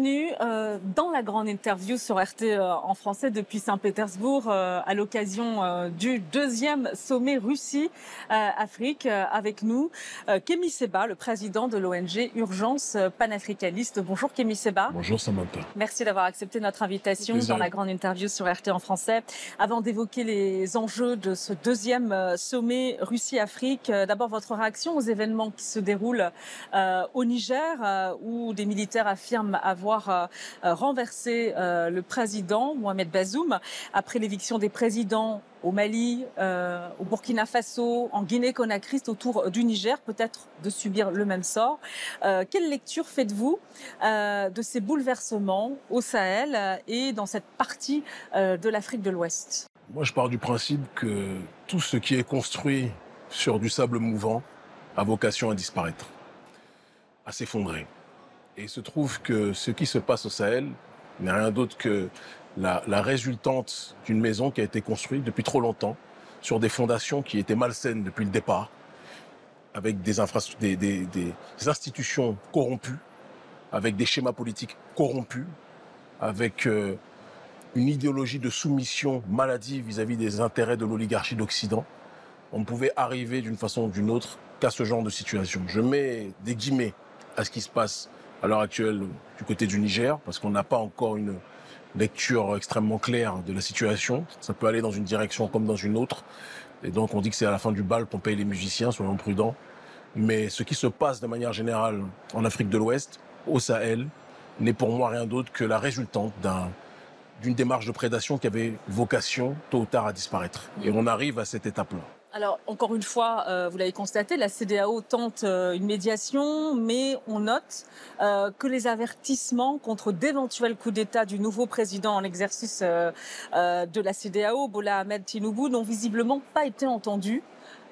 bienvenue euh, dans la grande interview sur RT euh, en français depuis Saint-Pétersbourg euh, à l'occasion du deuxième sommet Russie-Afrique avec nous Kémy Seba, le président de l'ONG Urgence panafricaniste. Bonjour Kémy Seba. Bonjour Samantha. Merci d'avoir accepté notre invitation dans la grande interview sur RT en français. Avant d'évoquer les enjeux de ce deuxième sommet Russie-Afrique, d'abord votre réaction aux événements qui se déroulent au Niger où des militaires affirment avoir euh, euh, renversé euh, le président Mohamed Bazoum après l'éviction des présidents au Mali, au Burkina Faso, en Guinée-Conakry, autour du Niger, peut-être de subir le même sort. quelle lecture faites-vous de ces bouleversements au Sahel et dans cette partie de l'Afrique de l'Ouest? Moi, je pars du principe que tout ce qui est construit sur du sable mouvant a vocation à disparaître, à s'effondrer. Et il se trouve que ce qui se passe au Sahel n'est rien d'autre que la, résultante d'une maison qui a été construite depuis trop longtemps sur des fondations qui étaient malsaines depuis le départ, avec des, des, des, institutions corrompues, avec des schémas politiques corrompus, avec euh, une idéologie de soumission maladive vis-à-vis des intérêts de l'oligarchie d'Occident. On ne pouvait arriver d'une façon ou d'une autre qu'à ce genre de situation. Je mets des guillemets à ce qui se passe à l'heure actuelle du côté du Niger, parce qu'on n'a pas encore une lecture extrêmement claire de la situation. Ça peut aller dans une direction comme dans une autre. Et donc on dit que c'est à la fin du bal qu'on paye les musiciens, soyons prudents. Mais ce qui se passe de manière générale en Afrique de l'Ouest, au Sahel, n'est pour moi rien d'autre que la résultante d'une démarche de prédation qui avait vocation tôt ou tard à disparaître. Et on arrive à cette étape-là. Alors, encore une fois, euh, vous l'avez constaté, la CDAO tente euh, une médiation, mais on note euh, que les avertissements contre d'éventuels coups d'État du nouveau président en exercice de la CDAO, Bola Ahmed Tinubu, n'ont visiblement pas été entendus.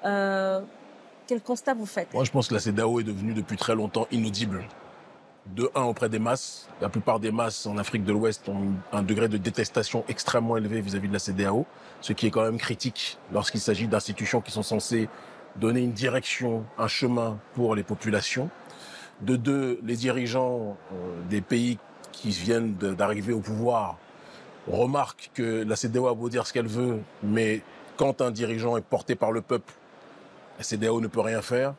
quel constat vous faites? Moi, je pense que la CDAO est devenue depuis très longtemps inaudible de un auprès des masses. La plupart des masses en Afrique de l'Ouest ont un degré de détestation extrêmement élevé vis-à-vis de la CDAO, ce qui est quand même critique lorsqu'il s'agit d'institutions qui sont censées donner une direction, un chemin pour les populations. De deux, les dirigeants euh, des pays qui viennent d'arriver au pouvoir remarquent que la CDAO a beau dire ce qu'elle veut, mais quand un dirigeant est porté par le peuple, la CDAO ne peut rien faire.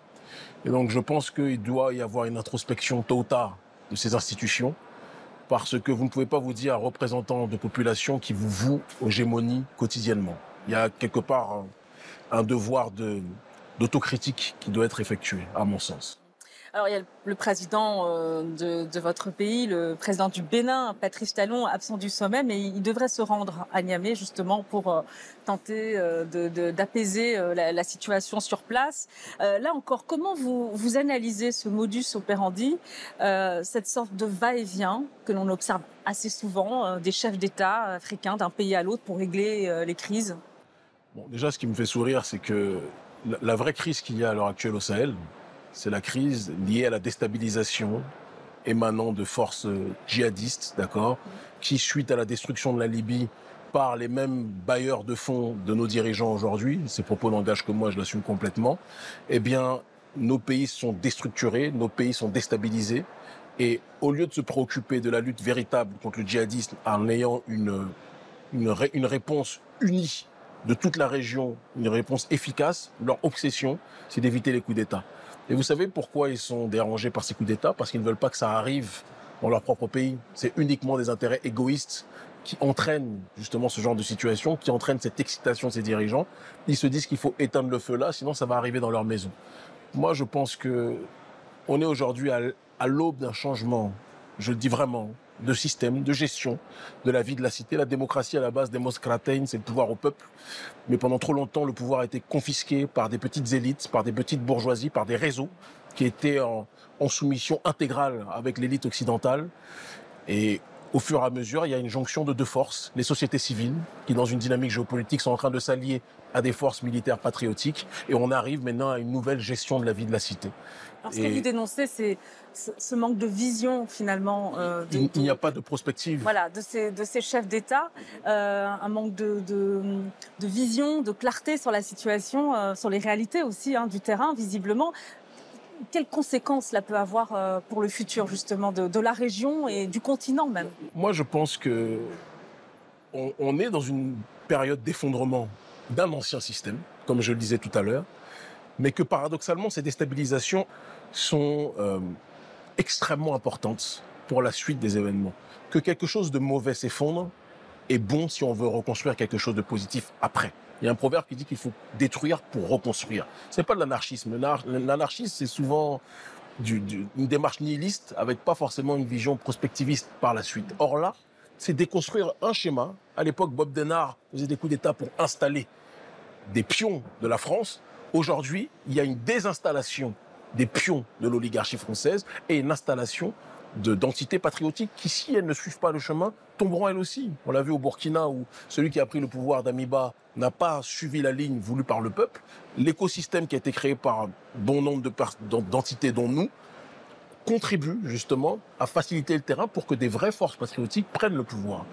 Et donc je pense qu'il doit y avoir une introspection tôt ou tard de ces institutions, parce que vous ne pouvez pas vous dire représentant de population qui vous voue aux gémonies quotidiennement. Il y a quelque part un, devoir d'autocritique qui doit être effectué, à mon sens. Alors il y a le président euh, de, votre pays, le président du Bénin, Patrice Talon, absent du sommet, mais il devrait se rendre à Niamey justement pour euh, tenter euh, d'apaiser la, situation sur place. là encore, comment vous, analysez ce modus operandi, cette sorte de va-et-vient que l'on observe assez souvent des chefs d'État africains d'un pays à l'autre pour régler les crises? Bon, déjà, ce qui me fait sourire, c'est que la vraie crise qu'il y a à l'heure actuelle au Sahel, c'est la crise liée à la déstabilisation émanant de forces djihadistes, d'accord, qui suite à la destruction de la Libye par les mêmes bailleurs de fonds de nos dirigeants aujourd'hui, ces propos n'engagent que moi, je l'assume complètement, eh bien, nos pays sont déstructurés, nos pays sont déstabilisés, et au lieu de se préoccuper de la lutte véritable contre le djihadisme en ayant une, une, une réponse unie de toute la région, une réponse efficace, leur obsession, c'est d'éviter les coups d'État. Et vous savez pourquoi ils sont dérangés par ces coups d'État? Parce qu'ils ne veulent pas que ça arrive dans leur propre pays. C'est uniquement des intérêts égoïstes qui entraînent justement ce genre de situation, qui entraînent cette excitation de ces dirigeants. Ils se disent qu'il faut éteindre le feu là, sinon ça va arriver dans leur maison. Moi, je pense que on est aujourd'hui à l'aube d'un changement. Je le dis vraiment de système, de gestion de la vie de la cité. La démocratie, à la base, démocratein, c'est le pouvoir au peuple. Mais pendant trop longtemps, le pouvoir a été confisqué par des petites élites, par des petites bourgeoisies, par des réseaux qui étaient en, en soumission intégrale avec l'élite occidentale. Et au fur et à mesure, il y a une jonction de deux forces, les sociétés civiles, qui dans une dynamique géopolitique sont en train de s'allier à des forces militaires patriotiques, et on arrive maintenant à une nouvelle gestion de la vie de la cité. Alors, ce que vous dénoncez, c'est ce manque de vision finalement. Euh, il n'y a pas de prospective. Voilà, de ces, de ces chefs d'État, euh, un manque de, de, de, vision, de clarté sur la situation, euh, sur les réalités aussi hein, du terrain, visiblement quelles conséquences cela peut avoir euh, pour le futur justement de, la région et du continent même? Moi, je pense que on, est dans une période d'effondrement d'un ancien système, comme je le disais tout à l'heure, mais que paradoxalement, ces déstabilisations sont euh, extrêmement importantes pour la suite des événements. Que quelque chose de mauvais s'effondre est bon si on veut reconstruire quelque chose de positif après. Il y a un proverbe qui dit qu'il faut détruire pour reconstruire. C'est pas de l'anarchisme. L'anarchisme, c'est souvent une démarche nihiliste avec pas forcément une vision prospectiviste par la suite. Or là, c'est déconstruire un schéma. À l'époque, Bob Denard faisait des coups d'État pour installer des pions de la France. Aujourd'hui, il y a une désinstallation des pions de l'oligarchie française et une installation d'entités patriotiques qui, si elles ne suivent pas le chemin, tomberont elles aussi. On l'a vu au Burkina où celui qui a pris le pouvoir d'Amiba n'a pas suivi la ligne voulue par le peuple. L'écosystème qui a été créé par bon nombre d'entités dont nous contribue justement à faciliter le terrain pour que des vraies forces patriotiques prennent le pouvoir.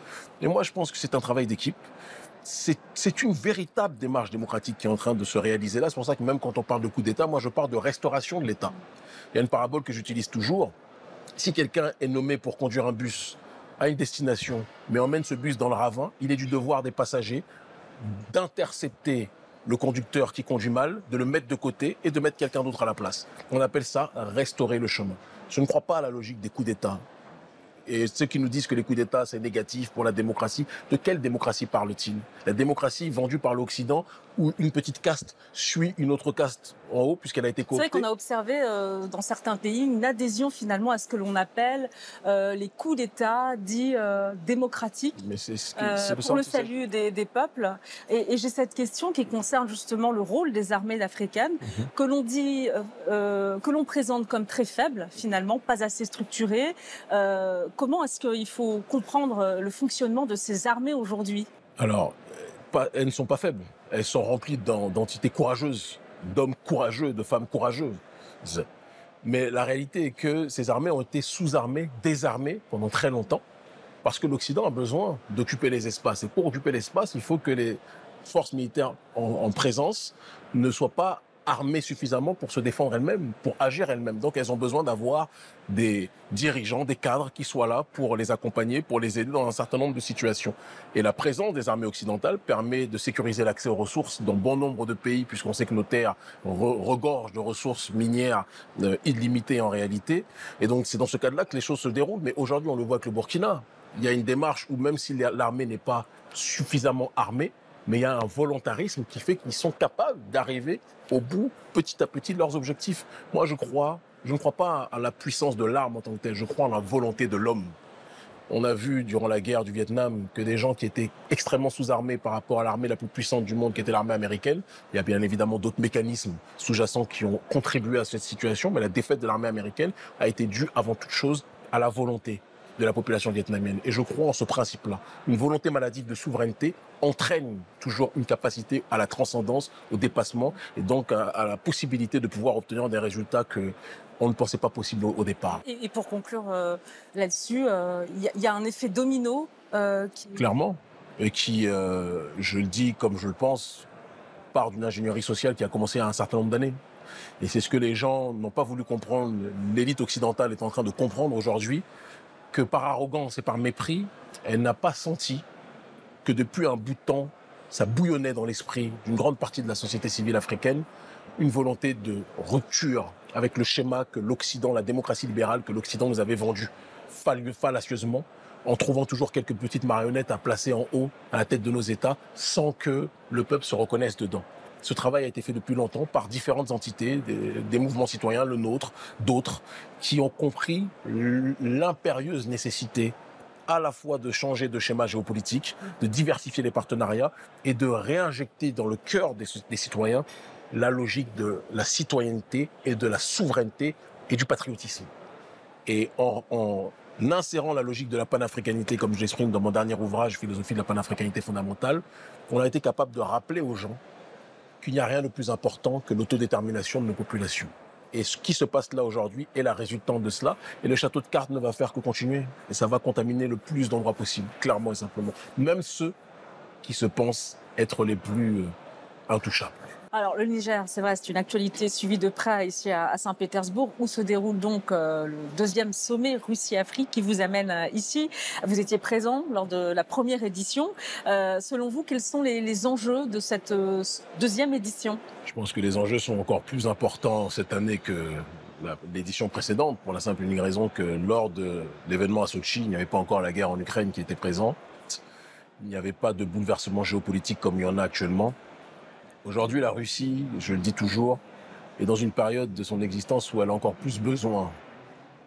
Et moi, je pense que c'est un travail d'équipe. C'est une véritable démarche démocratique qui est en train de se réaliser là. C'est pour ça que même quand on parle de coup d'État, moi je parle de restauration de l'État. Il y a une parabole que j'utilise toujours si quelqu'un est nommé pour conduire un bus à une destination, mais emmène ce bus dans le ravin, il est du devoir des passagers d'intercepter le conducteur qui conduit mal, de le mettre de côté et de mettre quelqu'un d'autre à la place. On appelle ça restaurer le chemin. Je ne crois pas à la logique des coups d'État. Et ceux qui nous disent que les coups d'État, c'est négatif pour la démocratie, de quelle démocratie parle-t-il? La démocratie vendue par l'Occident où une petite caste suit une autre caste en haut puisqu'elle a été cooptée. C'est vrai qu'on a observé euh, dans certains pays une adhésion finalement à ce que l'on appelle euh, les coups d'État dits euh, démocratiques Mais c'est ce pour le salut des, des, peuples. Et, et j'ai cette question qui concerne justement le rôle des armées africaines mhm. que l'on dit, que l'on présente comme très faible finalement, pas assez structurées. comment est-ce qu'il faut comprendre le fonctionnement de ces armées aujourd'hui? Alors, elles ne sont pas faibles. Elles sont remplies d'entités courageuses, d'hommes courageux, de femmes courageuses. Mais la réalité est que ces armées ont été sous-armées, désarmées pendant très longtemps, parce que l'Occident a besoin d'occuper les espaces. Et pour occuper l'espace, il faut que les forces militaires en présence ne soient pas armées suffisamment pour se défendre elles-mêmes, pour agir elles-mêmes. Donc elles ont besoin d'avoir des dirigeants, des cadres qui soient là pour les accompagner, pour les aider dans un certain nombre de situations. Et la présence des armées occidentales permet de sécuriser l'accès aux ressources dans bon nombre de pays, puisqu'on sait que nos terres regorgent de ressources minières euh, illimitées en réalité. Et donc c'est dans ce cadre-là que les choses se déroulent. Mais aujourd'hui, on le voit avec le Burkina. Il y a une démarche où même si l'armée n'est pas suffisamment armée, mais il y a un volontarisme qui fait qu'ils sont capables d'arriver au bout, petit à petit, de leurs objectifs. Moi, je crois, je ne crois pas à la puissance de l'arme en tant que telle, je crois en la volonté de l'homme. On a vu durant la guerre du Vietnam que des gens qui étaient extrêmement sous-armés par rapport à l'armée la plus puissante du monde, qui était l'armée américaine, il y a bien évidemment d'autres mécanismes sous-jacents qui ont contribué à cette situation, mais la défaite de l'armée américaine a été due avant toute chose à la volonté de la population vietnamienne. Et je crois en ce principe-là. Une volonté maladive de souveraineté entraîne toujours une capacité à la transcendance, au dépassement, et donc à, la possibilité de pouvoir obtenir des résultats que on ne pensait pas possible au, départ. Et, pour conclure euh, là-dessus, euh, il y, a un effet domino euh, qui... Clairement. Et qui, je le dis comme je le pense, part d'une ingénierie sociale qui a commencé à un certain nombre d'années. Et c'est ce que les gens n'ont pas voulu comprendre. L'élite occidentale est en train de comprendre aujourd'hui par arrogance et par mépris, elle n'a pas senti que depuis un bout de temps, ça bouillonnait dans l'esprit d'une grande partie de la société civile africaine une volonté de rupture avec le schéma que l'Occident, la démocratie libérale que l'Occident nous avait vendu fallacieusement, en trouvant toujours quelques petites marionnettes à placer en haut à la tête de nos États sans que le peuple se reconnaisse dedans. Ce travail a été fait depuis longtemps par différentes entités, des, mouvements citoyens, le nôtre, d'autres, qui ont compris l'impérieuse nécessité à la fois de changer de schéma géopolitique, de diversifier les partenariats et de réinjecter dans le cœur des, citoyens la logique de la citoyenneté et de la souveraineté et du patriotisme. Et en, en insérant la logique de la panafricanité, comme je l'exprime dans mon dernier ouvrage, Philosophie de la panafricanité fondamentale, on a été capable de rappeler aux gens qu'il n'y a rien de plus important que l'autodétermination de nos populations. Et ce qui se passe là aujourd'hui est la résultante de cela. Et le château de cartes ne va faire que continuer. Et ça va contaminer le plus d'endroits possible, clairement et simplement. Même ceux qui se pensent être les plus euh, intouchables. Alors le Niger, c'est vrai, c'est une actualité suivie de près ici à, Saint-Pétersbourg, où se déroule donc euh, le deuxième sommet Russie-Afrique qui vous amène euh, ici. Vous étiez présent lors de la première édition. Euh, selon vous, quels sont les, enjeux de cette deuxième édition? Je pense que les enjeux sont encore plus importants cette année que l'édition précédente, pour la simple et unique raison que lors de l'événement à Sochi, il n'y avait pas encore la guerre en Ukraine qui était présente. Il n'y avait pas de bouleversement géopolitique comme il y en a actuellement. Aujourd'hui, la Russie, je le dis toujours, est dans une période de son existence où elle a encore plus besoin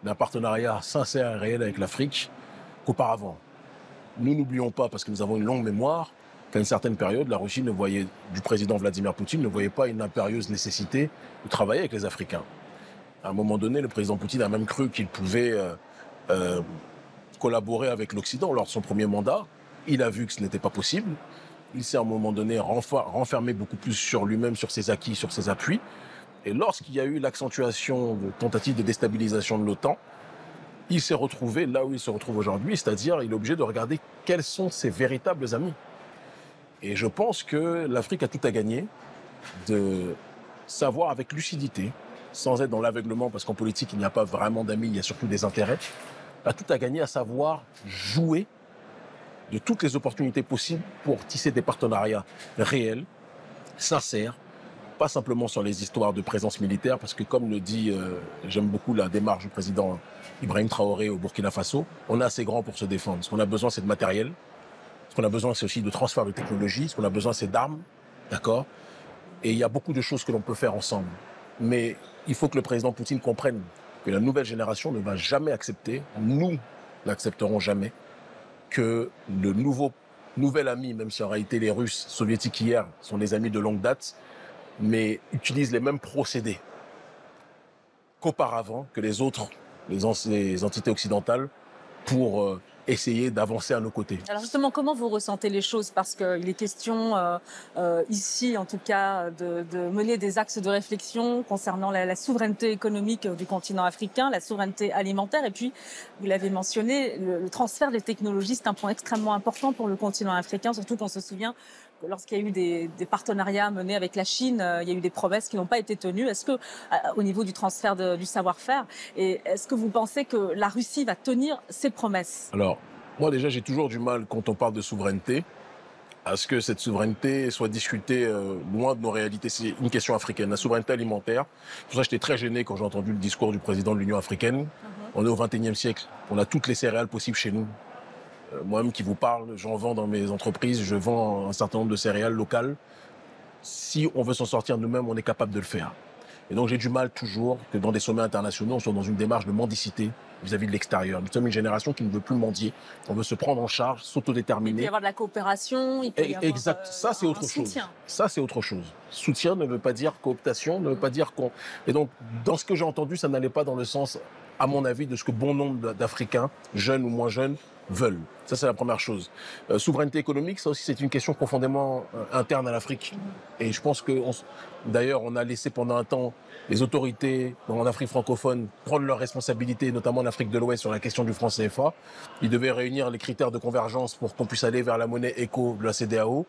d'un partenariat sincère et réel avec l'Afrique qu'auparavant. Nous n'oublions pas, parce que nous avons une longue mémoire, qu'à une certaine période, la Russie ne voyait, du président Vladimir Poutine ne voyait pas une impérieuse nécessité de travailler avec les Africains. À un moment donné, le président Poutine a même cru qu'il pouvait euh, euh, collaborer avec l'Occident lors de son premier mandat. Il a vu que ce n'était pas possible. Il s'est à un moment donné renfermé beaucoup plus sur lui-même, sur ses acquis, sur ses appuis. Et lorsqu'il y a eu l'accentuation de tentatives de déstabilisation de l'OTAN, il s'est retrouvé là où il se retrouve aujourd'hui, c'est-à-dire il est obligé de regarder quels sont ses véritables amis. Et je pense que l'Afrique a tout à gagner de savoir avec lucidité sans être dans l'aveuglement, parce qu'en politique, il n'y a pas vraiment d'amis, il y a surtout des intérêts, a tout à gagner à savoir jouer de toutes les opportunités possibles pour tisser des partenariats réels, sincères, pas simplement sur les histoires de présence militaire, parce que comme le dit, euh, j'aime beaucoup la démarche du président Ibrahim Traoré au Burkina Faso, on est assez grand pour se défendre. Ce qu'on a besoin, c'est de matériel. Ce qu'on a besoin, c'est aussi de transfert de technologie. Ce qu'on a besoin, c'est d'armes. D'accord? Et il y a beaucoup de choses que l'on peut faire ensemble. Mais il faut que le président Poutine comprenne que la nouvelle génération ne va jamais accepter, nous n'accepterons jamais, que le nouveau, nouvel ami, même si en réalité les Russes soviétiques hier sont des amis de longue date, mais utilisent les mêmes procédés qu'auparavant, que les autres, les, entités occidentales, pour euh, essayer d'avancer à nos côtés. Alors justement, comment vous ressentez les choses? Parce qu'il est question euh, euh, ici, en tout cas, de, mener des axes de réflexion concernant la, souveraineté économique du continent africain, la souveraineté alimentaire, et puis, vous l'avez mentionné, le, transfert des technologies, c'est un point extrêmement important pour le continent africain, surtout qu'on se souvient lorsqu'il y a eu des, partenariats menés avec la Chine, euh, il y a eu des promesses qui n'ont pas été tenues. Est-ce que, au niveau du transfert du savoir-faire, et est-ce que vous pensez que la Russie va tenir ses promesses? Alors, moi, déjà, j'ai toujours du mal, quand on parle de souveraineté, à ce que cette souveraineté soit discutée euh, loin de nos réalités. C'est une question africaine, la souveraineté alimentaire. Pour ça, j'étais très gêné quand j'ai entendu le discours du président de l'Union africaine. Uh-huh. On est au XXIe siècle. On a toutes les céréales possibles chez nous. Euh, moi-même qui vous parle, j'en vends dans mes entreprises, je vends un certain nombre de céréales locales. Si on veut s'en sortir nous-mêmes, on est capable de le faire. Et donc j'ai du mal toujours que dans des sommets internationaux, on soit dans une démarche de mendicité vis-à-vis de l'extérieur. Nous sommes une génération qui ne veut plus mendier. On veut se prendre en charge, s'autodéterminer. Il peut y avoir de la coopération. Il peut y avoir, exact. Euh, ça, c'est autre chose. Soutien. Ça, c'est autre chose. Soutien ne veut pas dire cooptation, ne veut pas dire qu'on. Et donc, dans ce que j'ai entendu, ça n'allait pas dans le sens, à mon avis, de ce que bon nombre d'Africains, jeunes ou moins jeunes, veulent. Ça, c'est la première chose. Euh, souveraineté économique, ça aussi, c'est une question profondément euh, interne à l'Afrique. Et je pense que, d'ailleurs, on a laissé pendant un temps les autorités en Afrique francophone prendre leurs responsabilités, notamment en Afrique de l'Ouest, sur la question du franc CFA. Ils devaient réunir les critères de convergence pour qu'on puisse aller vers la monnaie éco de la CDAO.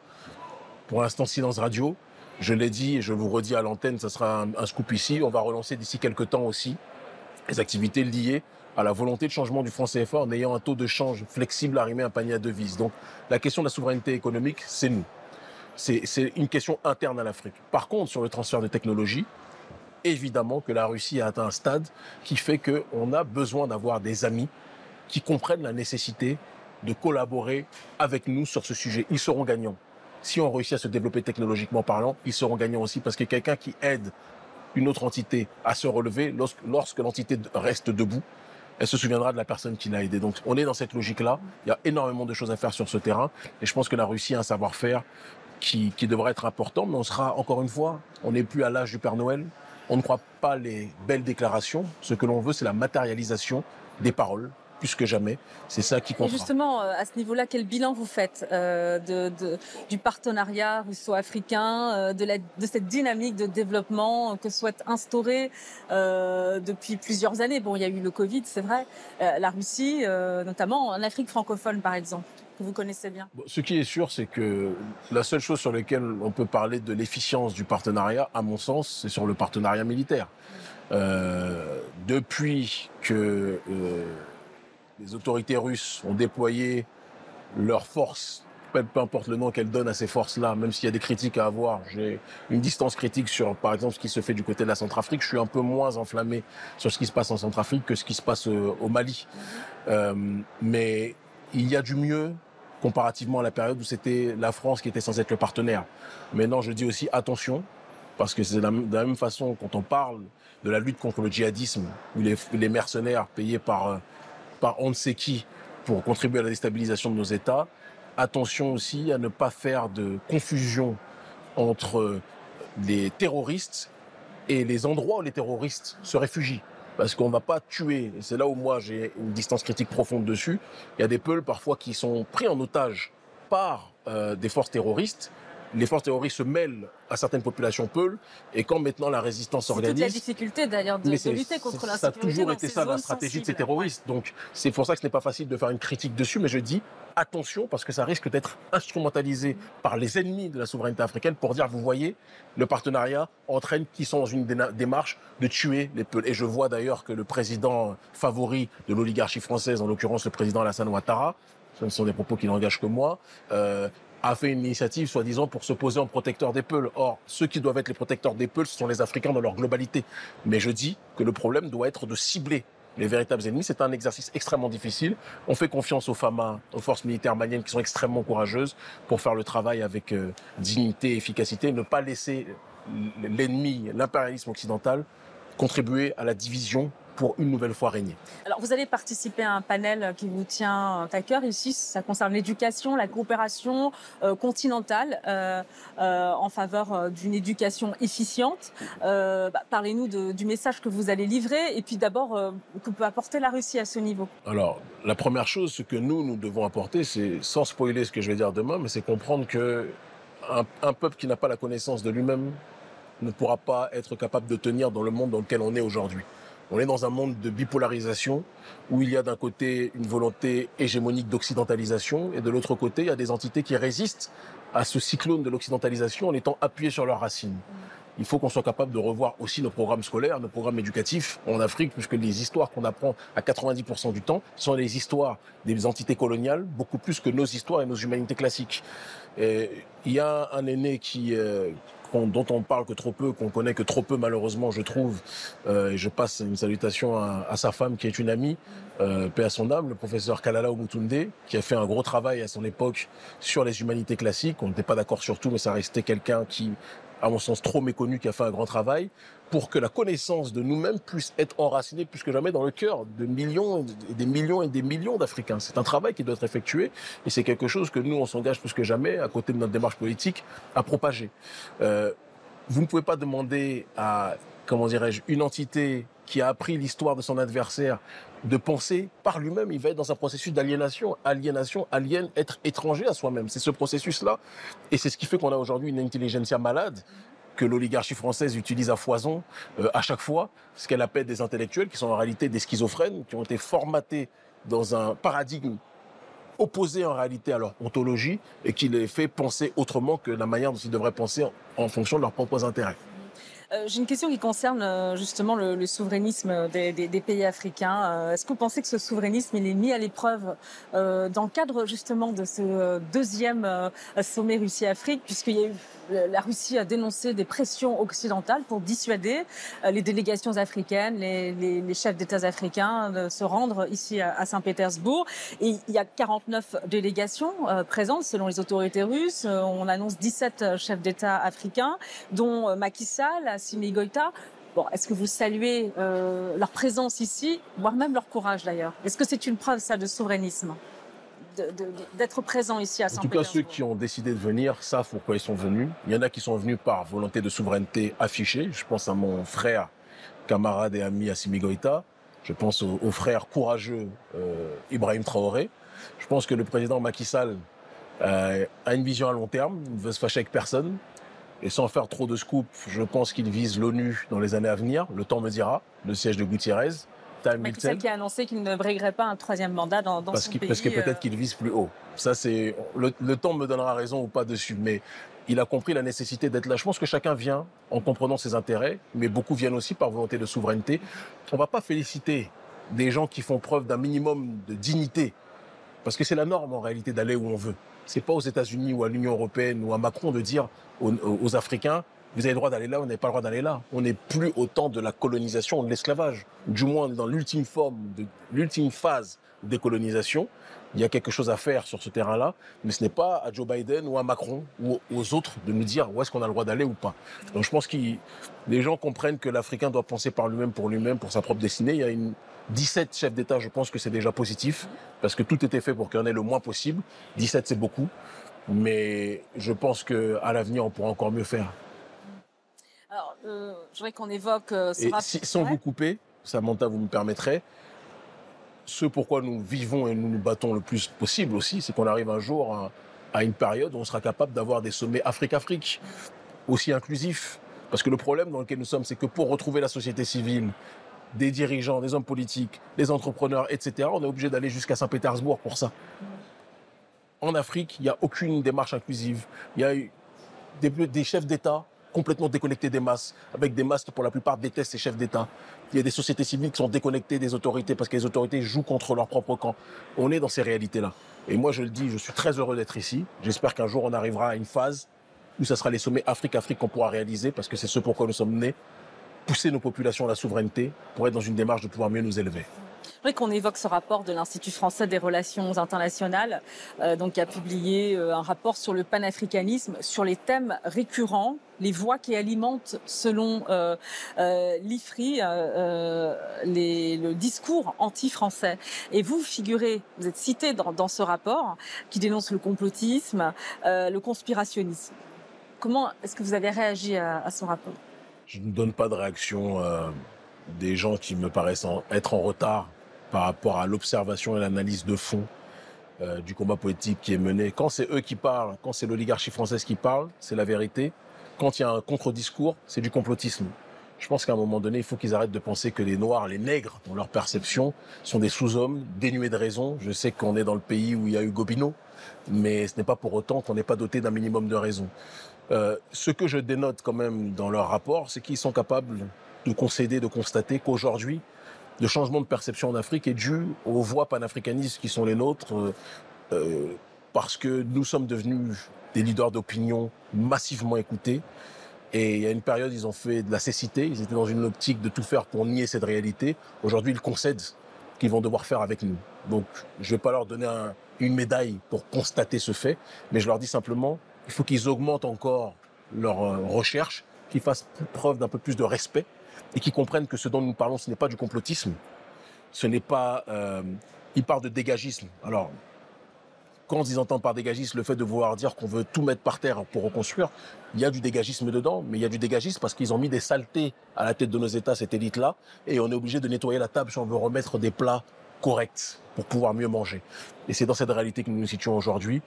Pour l'instant, silence radio. Je l'ai dit et je vous redis à l'antenne, ça sera un, un scoop ici. On va relancer d'ici quelques temps aussi les activités liées à la volonté de changement du franc CFA en ayant un taux de change flexible arrimé à un panier à devises. Donc la question de la souveraineté économique, c'est nous. C'est une question interne à l'Afrique. Par contre, sur le transfert de technologie, évidemment que la Russie a atteint un stade qui fait qu'on a besoin d'avoir des amis qui comprennent la nécessité de collaborer avec nous sur ce sujet. Ils seront gagnants. Si on réussit à se développer technologiquement parlant, ils seront gagnants aussi parce que quelqu'un qui aide une autre entité à se relever lorsque, lorsque l'entité reste debout, elle se souviendra de la personne qui l'a aidé. Donc on est dans cette logique-là. Il y a énormément de choses à faire sur ce terrain. Et je pense que la Russie a un savoir-faire qui, qui devrait être important. Mais on sera, encore une fois, on n'est plus à l'âge du Père Noël. On ne croit pas les belles déclarations. Ce que l'on veut, c'est la matérialisation des paroles plus que jamais. C'est ça qui compte. Justement, euh, à ce niveau-là, quel bilan vous faites euh, de, du partenariat russo-africain, euh, de, de cette dynamique de développement que souhaite instaurer depuis plusieurs années? Bon, il y a eu le Covid, c'est vrai. la Russie, notamment en Afrique francophone, par exemple. que vous connaissez bien Ce qui est sûr, c'est que la seule chose sur laquelle on peut parler de l'efficience du partenariat, à mon sens, c'est sur le partenariat militaire. Euh, depuis que euh, les autorités russes ont déployé leurs forces peu importe le nom qu'elle donne à ces forces-là, même s'il y a des critiques à avoir, j'ai une distance critique sur, par exemple, ce qui se fait du côté de la Centrafrique. Je suis un peu moins enflammé sur ce qui se passe en Centrafrique que ce qui se passe euh, au Mali. Euh, mais il y a du mieux comparativement à la période où c'était la France qui était censée être le partenaire. Maintenant, je dis aussi attention, parce que c'est de la même façon quand on parle de la lutte contre le djihadisme, où les, les mercenaires payés par, euh, par on ne sait qui pour contribuer à la déstabilisation de nos États, attention aussi à ne pas faire de confusion entre les terroristes et les endroits où les terroristes se réfugient. Parce qu'on ne va pas tuer, c'est là où moi j'ai une distance critique profonde dessus, il y a des peuls parfois qui sont pris en otage par euh, des forces terroristes les forces terroristes se mêlent à certaines populations peules, et quand maintenant la résistance s'organise... C'est la difficulté d'ailleurs de, lutter contre l'insécurité. Ça a toujours été ça la stratégie de ces terroristes. Donc c'est pour ça que ce n'est pas facile de faire une critique dessus, mais je dis attention parce que ça risque d'être instrumentalisé par les ennemis de la souveraineté africaine pour dire, vous voyez, le partenariat entraîne qui sont dans une démarche de tuer les peuples. Et je vois d'ailleurs que le président favori de l'oligarchie française, en l'occurrence le président Alassane Ouattara, ce ne sont des propos qui n'engagent que moi, euh, a fait une initiative, soi-disant, pour se poser en protecteur des Peuls. Or, ceux qui doivent être les protecteurs des ce sont les Africains dans leur globalité. Mais je dis que le problème doit être de cibler les véritables ennemis. C'est un exercice extrêmement difficile. On fait confiance aux FAMA, aux forces militaires maliennes qui sont extrêmement courageuses pour faire le travail avec euh, dignité et efficacité, ne pas laisser l'ennemi, l'impérialisme occidental, contribuer à la division pour une nouvelle fois régner. Alors, vous allez participer à un panel qui vous tient à cœur ici. Ça concerne l'éducation, la coopération euh, continentale euh, euh, en faveur d'une éducation efficiente. Bah, parlez-nous du message que vous allez livrer et puis d'abord, que peut apporter la Russie à ce niveau Alors, la première chose, ce que nous, nous devons apporter, c'est, sans spoiler ce que je vais dire demain, mais c'est comprendre que un peuple qui n'a pas la connaissance de lui-même ne pourra pas être capable de tenir dans le monde dans lequel on est aujourd'hui. On est dans un monde de bipolarisation où il y a d'un côté une volonté hégémonique d'occidentalisation et de l'autre côté, il y a des entités qui résistent à ce cyclone de l'occidentalisation en étant appuyées sur leurs racines. Il faut qu'on soit capable de revoir aussi nos programmes scolaires, nos programmes éducatifs en Afrique, puisque les histoires qu'on apprend à 90% du temps sont les histoires des entités coloniales, beaucoup plus que nos histoires et nos humanités classiques. il y a un aîné qui, euh, dont on parle que trop peu, qu'on connaît que trop peu malheureusement, je trouve. Euh, et je passe une salutation à, sa femme qui est une amie, euh, à son âme, le professeur Kalala Omutunde, qui a fait un gros travail à son époque sur les humanités classiques. On n'était pas d'accord sur tout, mais ça restait quelqu'un qui à mon sens trop méconnu, qui a fait un grand travail, pour que la connaissance de nous-mêmes puisse être enracinée plus que jamais dans le cœur de millions et des millions et des millions d'Africains. C'est un travail qui doit être effectué et c'est quelque chose que nous, on s'engage plus que jamais, à côté de notre démarche politique, à propager. Euh, vous ne pouvez pas demander à, comment dirais-je, une entité qui a appris l'histoire de son adversaire de penser par lui-même, il va être dans un processus d'aliénation, aliénation, alien, être étranger à soi-même. C'est ce processus-là. Et c'est ce qui fait qu'on a aujourd'hui une intelligentsia malade que l'oligarchie française utilise à foison euh, à chaque fois, ce qu'elle appelle des intellectuels qui sont en réalité des schizophrènes, qui ont été formatés dans un paradigme opposé en réalité à leur ontologie et qui les fait penser autrement que la manière dont ils devraient penser en fonction de leurs propres intérêts. Euh, j'ai une question qui concerne euh, justement le, souverainisme des, pays africains. Euh, est-ce que vous pensez que ce souverainisme il est mis à l'épreuve dans le cadre justement de ce deuxième sommet Russie-Afrique, puisqu'il y a eu la Russie a dénoncé des pressions occidentales pour dissuader les délégations africaines, les, chefs d'État africains de se rendre ici à, Saint-Pétersbourg. Et il y a 49 délégations présentes selon les autorités russes. On annonce 17 chefs d'État africains, dont Macky Sall, Assimi Goïta. Bon, est-ce que vous saluez euh, leur présence ici, voire même leur courage d'ailleurs? Est-ce que c'est une preuve, de souverainisme? D'être présent ici à Saint-Pétersbourg En tout cas, ceux qui ont décidé de venir savent pourquoi ils sont venus. Il y en a qui sont venus par volonté de souveraineté affichée. Je pense à mon frère, camarade et ami Assimi Goïta. Je pense au, frère courageux euh, Ibrahim Traoré. Je pense que le président Macky Sall euh, a une vision à long terme. Il ne veut se fâcher avec personne. Et sans faire trop de scoop, je pense qu'il vise l'ONU dans les années à venir. Le temps me dira. Le siège de Gutiérrez. Macky Sall qui a annoncé qu'il ne briguerait pas un troisième mandat dans, parce son pays. Parce que peut-être qu'il vise plus haut. Ça, c'est le, le, temps me donnera raison ou pas dessus, mais il a compris la nécessité d'être là. Je pense que chacun vient en comprenant ses intérêts, mais beaucoup viennent aussi par volonté de souveraineté. On va pas féliciter des gens qui font preuve d'un minimum de dignité, parce que c'est la norme en réalité d'aller où on veut. C'est pas aux États-Unis ou à l'Union européenne ou à Macron de dire aux, aux Africains vous avez le droit d'aller là, vous n'avez pas le droit d'aller là. On n'est plus au temps de la colonisation, de l'esclavage. Du moins, dans l'ultime forme, de l'ultime phase de décolonisation, il y a quelque chose à faire sur ce terrain-là, mais ce n'est pas à Joe Biden ou à Macron ou aux autres de nous dire où est-ce qu'on a le droit d'aller ou pas. Donc je pense que les gens comprennent que l'Africain doit penser par lui-même, pour lui-même, pour sa propre destinée. Il y a une 17 chefs d'État, je pense que c'est déjà positif, parce que tout était fait pour qu'il y en ait le moins possible. 17, c'est beaucoup, mais je pense qu'à l'avenir, on pourra encore mieux faire. Alors, euh, je voudrais qu'on évoque euh, ce Et si, sans vous couper, Samantha, vous me permettrez, ce pourquoi nous vivons et nous nous battons le plus possible aussi, c'est qu'on arrive un jour à, à, une période où on sera capable d'avoir des sommets Afrique-Afrique, aussi inclusifs. Parce que le problème dans lequel nous sommes, c'est que pour retrouver la société civile, des dirigeants, des hommes politiques, des entrepreneurs, etc., on est obligé d'aller jusqu'à Saint-Pétersbourg pour ça. En Afrique, il n'y a aucune démarche inclusive. Il y a eu des, des chefs d'État complètement déconnectés des masses, avec des masses qui pour la plupart détestent ces chefs d'État. Il y a des sociétés civiles qui sont déconnectées des autorités parce que les autorités jouent contre leur propre camp. On est dans ces réalités-là. Et moi, je le dis, je suis très heureux d'être ici. J'espère qu'un jour, on arrivera à une phase où ce sera les sommets Afrique-Afrique qu'on pourra réaliser parce que c'est ce pourquoi nous sommes nés. Pousser nos populations à la souveraineté pour être dans une démarche de pouvoir mieux nous élever. Je voudrais qu'on évoque ce rapport de l'Institut français des relations internationales, euh, donc qui a publié euh, un rapport sur le panafricanisme, sur les thèmes récurrents, les voix qui alimentent, selon euh, euh, l'IFRI, euh, les, le discours anti-français. Et vous figurez, vous êtes cité dans, dans, ce rapport qui dénonce le complotisme, le conspirationnisme. Comment est-ce que vous avez réagi à, à ce rapport? Je ne donne pas de réaction des gens qui me paraissent en, être en retard par rapport à l'observation et l'analyse de fond euh, du combat politique qui est mené. Quand c'est eux qui parlent, quand c'est l'oligarchie française qui parle, c'est la vérité. Quand il y a un contre-discours, c'est du complotisme. Je pense qu'à un moment donné, il faut qu'ils arrêtent de penser que les Noirs, les nègres, dans leur perception, sont des sous-hommes dénués de raison. Je sais qu'on est dans le pays où il y a eu Gobineau, mais ce n'est pas pour autant qu'on n'est pas doté d'un minimum de raison. Euh, ce que je dénote quand même dans leur rapport, c'est qu'ils sont capables de concéder, de constater qu'aujourd'hui, le changement de perception en Afrique est dû aux voix panafricanistes qui sont les nôtres, euh, euh, parce que nous sommes devenus des leaders d'opinion massivement écoutés. Et il y a une période, ils ont fait de la cécité, ils étaient dans une optique de tout faire pour nier cette réalité. Aujourd'hui, ils concèdent qu'ils vont devoir faire avec nous. Donc, je ne vais pas leur donner un, une médaille pour constater ce fait, mais je leur dis simplement, il faut qu'ils augmentent encore leur euh, recherche, qu'ils fassent preuve d'un peu plus de respect et qui comprennent que ce dont nous parlons, ce n'est pas du complotisme, ce n'est pas... Euh, ils parlent de dégagisme. Alors, quand ils entendent par dégagisme le fait de vouloir dire qu'on veut tout mettre par terre pour reconstruire, il y a du dégagisme dedans, mais il y a du dégagisme parce qu'ils ont mis des saletés à la tête de nos États, cette élite-là, et on est obligé de nettoyer la table si on veut remettre des plats corrects pour pouvoir mieux manger. Et c'est dans cette réalité que nous nous situons aujourd'hui.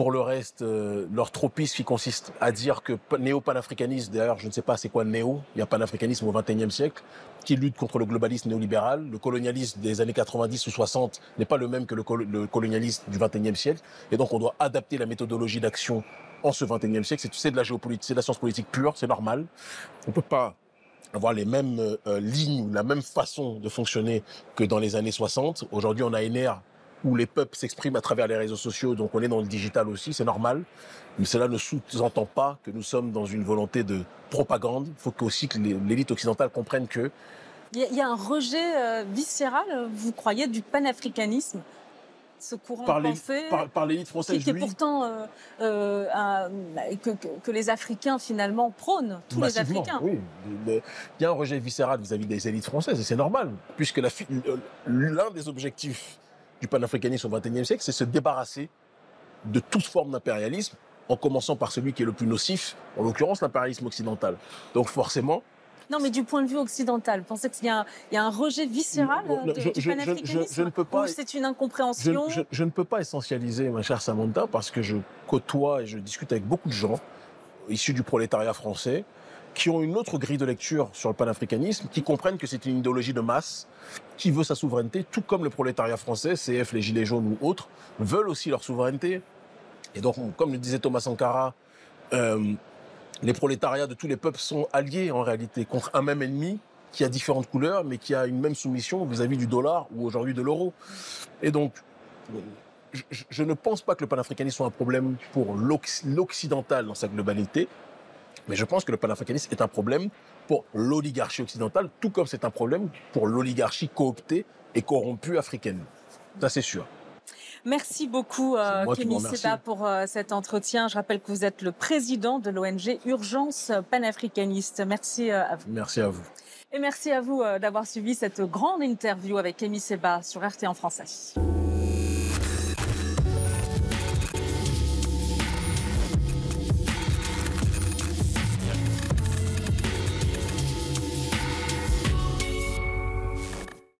Pour le reste, euh, leur tropisme qui consiste à dire que néo-panafricanisme, d'ailleurs, je ne sais pas c'est quoi néo, il y a panafricanisme au XXIe siècle, qui lutte contre le globalisme néolibéral. Le colonialisme des années 90 ou 60 n'est pas le même que le, col le colonialisme du XXIe siècle. Et donc, on doit adapter la méthodologie d'action en ce XXIe siècle. C'est de la géopolitique, c'est de la science politique pure, c'est normal. On peut pas avoir les mêmes euh, lignes, la même façon de fonctionner que dans les années 60. Aujourd'hui, on a NR où les peuples s'expriment à travers les réseaux sociaux, donc on est dans le digital aussi, c'est normal. Mais cela ne sous-entend pas que nous sommes dans une volonté de propagande. Il faut aussi que l'élite occidentale comprenne que... Il y a un rejet euh, viscéral, vous croyez, du panafricanisme? Ce courant par de pensée par, par l'élite française qui, qui est pourtant euh, euh, un, que, que, que, les Africains finalement prônent, tous les Africains. Oui, il y a un rejet viscéral vis-à-vis -vis des élites françaises et c'est normal, puisque l'un des objectifs du panafricanisme au XXIe siècle, c'est se débarrasser de toute forme d'impérialisme, en commençant par celui qui est le plus nocif, en l'occurrence l'impérialisme occidental. Donc forcément, non, mais du point de vue occidental, pensez qu'il y, y, a un rejet viscéral bon, de, je, du panafricanisme je, je, ne peux pas, Ou c'est une incompréhension je, ne peux pas essentialiser, ma chère Samantha, parce que je côtoie et je discute avec beaucoup de gens issus du prolétariat français. Qui ont une autre grille de lecture sur le panafricanisme, qui comprennent que c'est une idéologie de masse, qui veut sa souveraineté, tout comme le prolétariat français, CF, les Gilets jaunes ou autres, veulent aussi leur souveraineté. Et donc, comme le disait Thomas Sankara, euh, les prolétariats de tous les peuples sont alliés en réalité contre un même ennemi qui a différentes couleurs, mais qui a une même soumission vis-à-vis du dollar ou aujourd'hui de l'euro. Et donc, je, je, ne pense pas que le panafricanisme soit un problème pour l'occidental dans sa globalité, mais je pense que le panafricanisme est un problème pour l'oligarchie occidentale, tout comme c'est un problème pour l'oligarchie cooptée et corrompue africaine. Ça, c'est sûr. Merci beaucoup, euh, Kémy Seba, pour euh, cet entretien. Je rappelle que vous êtes le président de l'ONG Urgence panafricaniste. Merci euh, à vous. Merci à vous. Et merci à vous euh, d'avoir suivi cette grande interview avec Kémy Seba sur RT en français.